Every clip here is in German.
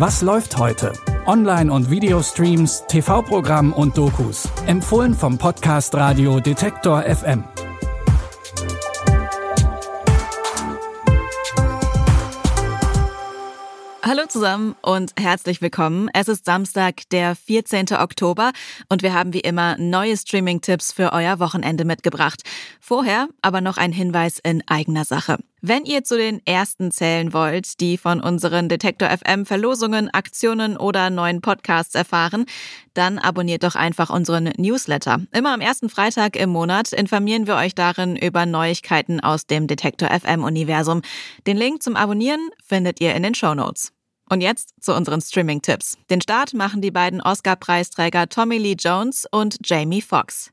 Was läuft heute? Online- und Videostreams, TV-Programm und Dokus. Empfohlen vom Podcast Radio Detektor FM. Hallo zusammen und herzlich willkommen. Es ist Samstag, der 14. Oktober und wir haben wie immer neue Streaming-Tipps für euer Wochenende mitgebracht. Vorher aber noch ein Hinweis in eigener Sache. Wenn ihr zu den ersten zählen wollt, die von unseren Detektor FM Verlosungen, Aktionen oder neuen Podcasts erfahren, dann abonniert doch einfach unseren Newsletter. Immer am ersten Freitag im Monat informieren wir euch darin über Neuigkeiten aus dem Detektor FM Universum. Den Link zum Abonnieren findet ihr in den Show Notes. Und jetzt zu unseren Streaming-Tipps. Den Start machen die beiden Oscar-Preisträger Tommy Lee Jones und Jamie Foxx.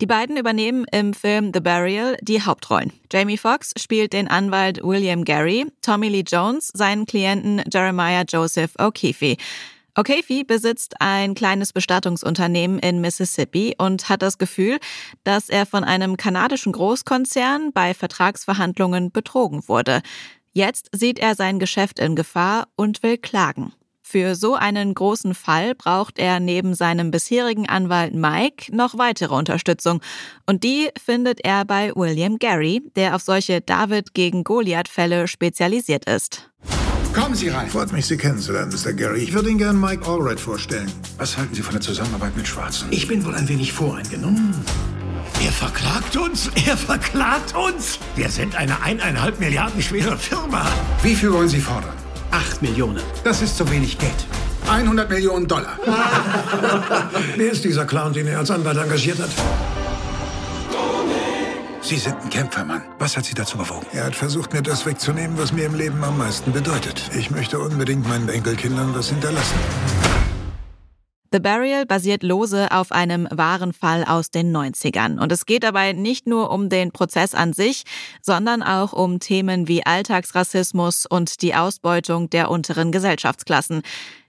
Die beiden übernehmen im Film The Burial die Hauptrollen. Jamie Foxx spielt den Anwalt William Gary, Tommy Lee Jones seinen Klienten Jeremiah Joseph O'Keefe. O'Keefe besitzt ein kleines Bestattungsunternehmen in Mississippi und hat das Gefühl, dass er von einem kanadischen Großkonzern bei Vertragsverhandlungen betrogen wurde. Jetzt sieht er sein Geschäft in Gefahr und will klagen. Für so einen großen Fall braucht er neben seinem bisherigen Anwalt Mike noch weitere Unterstützung. Und die findet er bei William Gary, der auf solche David gegen Goliath-Fälle spezialisiert ist. Kommen Sie rein. Freut mich, Sie kennenzulernen, Mr. Gary. Ich würde Ihnen gern Mike Allred vorstellen. Was halten Sie von der Zusammenarbeit mit Schwarzen? Ich bin wohl ein wenig voreingenommen. Er verklagt uns! Er verklagt uns! Wir sind eine eineinhalb Milliarden schwere Firma. Wie viel wollen Sie fordern? Millionen. Das ist zu wenig Geld. 100 Millionen Dollar. Wer ist dieser Clown, den er als Anwalt engagiert hat? Sie sind ein Kämpfermann. Was hat Sie dazu bewogen? Er hat versucht, mir das wegzunehmen, was mir im Leben am meisten bedeutet. Ich möchte unbedingt meinen Enkelkindern was hinterlassen. The Burial basiert lose auf einem wahren Fall aus den 90ern. Und es geht dabei nicht nur um den Prozess an sich, sondern auch um Themen wie Alltagsrassismus und die Ausbeutung der unteren Gesellschaftsklassen.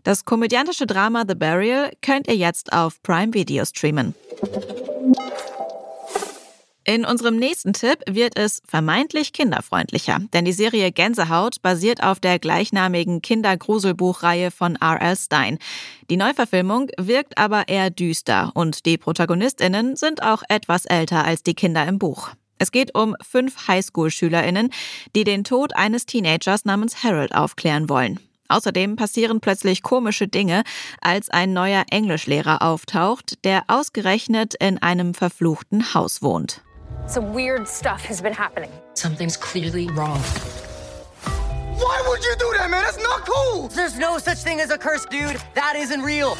Das komödiantische Drama The Burial könnt ihr jetzt auf Prime Video streamen. In unserem nächsten Tipp wird es vermeintlich kinderfreundlicher, denn die Serie Gänsehaut basiert auf der gleichnamigen Kindergruselbuchreihe von R.L. Stein. Die Neuverfilmung wirkt aber eher düster und die Protagonistinnen sind auch etwas älter als die Kinder im Buch. Es geht um fünf Highschool-SchülerInnen, die den Tod eines Teenagers namens Harold aufklären wollen. Außerdem passieren plötzlich komische Dinge, als ein neuer Englischlehrer auftaucht, der ausgerechnet in einem verfluchten Haus wohnt. Some weird stuff has been happening. Something's clearly wrong. Why would you do that, man? That's not cool. There's no such thing as a curse, dude. That isn't real.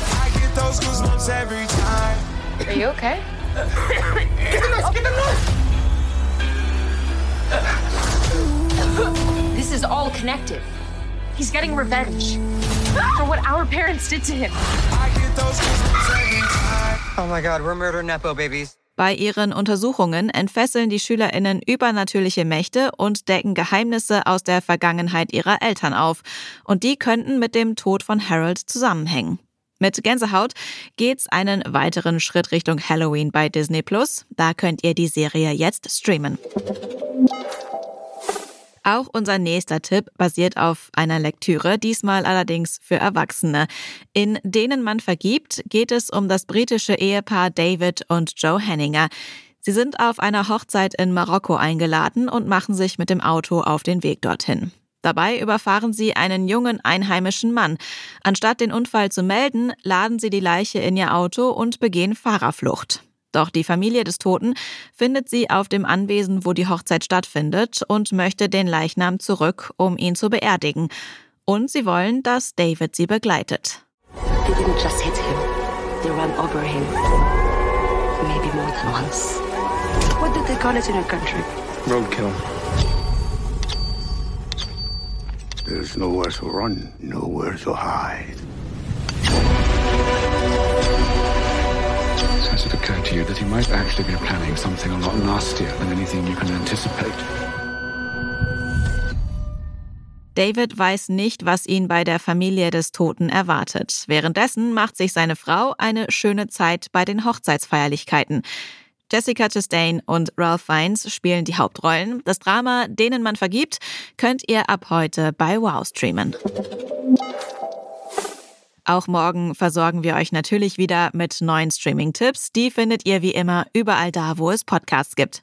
I get those goosebumps every time. Are you okay? Get the nurse, get the nurse. This is all connected. He's getting revenge for what our parents did to him. I get those goosebumps every time. Oh my god, we're murder Nepo babies. Bei ihren Untersuchungen entfesseln die Schülerinnen übernatürliche Mächte und decken Geheimnisse aus der Vergangenheit ihrer Eltern auf. Und die könnten mit dem Tod von Harold zusammenhängen. Mit Gänsehaut geht's einen weiteren Schritt Richtung Halloween bei Disney Plus. Da könnt ihr die Serie jetzt streamen. Auch unser nächster Tipp basiert auf einer Lektüre, diesmal allerdings für Erwachsene. In denen man vergibt, geht es um das britische Ehepaar David und Joe Henninger. Sie sind auf einer Hochzeit in Marokko eingeladen und machen sich mit dem Auto auf den Weg dorthin. Dabei überfahren sie einen jungen einheimischen Mann. Anstatt den Unfall zu melden, laden sie die Leiche in ihr Auto und begehen Fahrerflucht. Doch die Familie des Toten findet sie auf dem Anwesen, wo die Hochzeit stattfindet, und möchte den Leichnam zurück, um ihn zu beerdigen. Und sie wollen, dass David sie begleitet. They didn't just hit him, they ran over him. Maybe more than once. What did they call it in your country? Roadkill. There's nowhere to run, nowhere to hide. Has it occurred to you that he might actually be planning something a lot nastier than anything you can anticipate? David weiß nicht, was ihn bei der Familie des Toten erwartet. Währenddessen macht sich seine Frau eine schöne Zeit bei den Hochzeitsfeierlichkeiten. Jessica Chastain und Ralph Fiennes spielen die Hauptrollen. Das Drama Denen man vergibt könnt ihr ab heute bei Wow streamen. Auch morgen versorgen wir euch natürlich wieder mit neuen Streaming-Tipps. Die findet ihr wie immer überall da, wo es Podcasts gibt.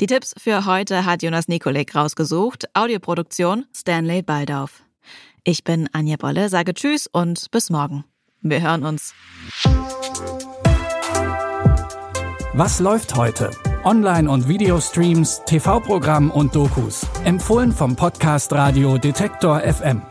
Die Tipps für heute hat Jonas Nikolik rausgesucht. Audioproduktion Stanley Baldauf. Ich bin Anja Bolle, sage Tschüss und bis morgen. Wir hören uns. Was läuft heute? Online- und Videostreams, TV-Programm und Dokus. Empfohlen vom Podcast Radio Detektor FM.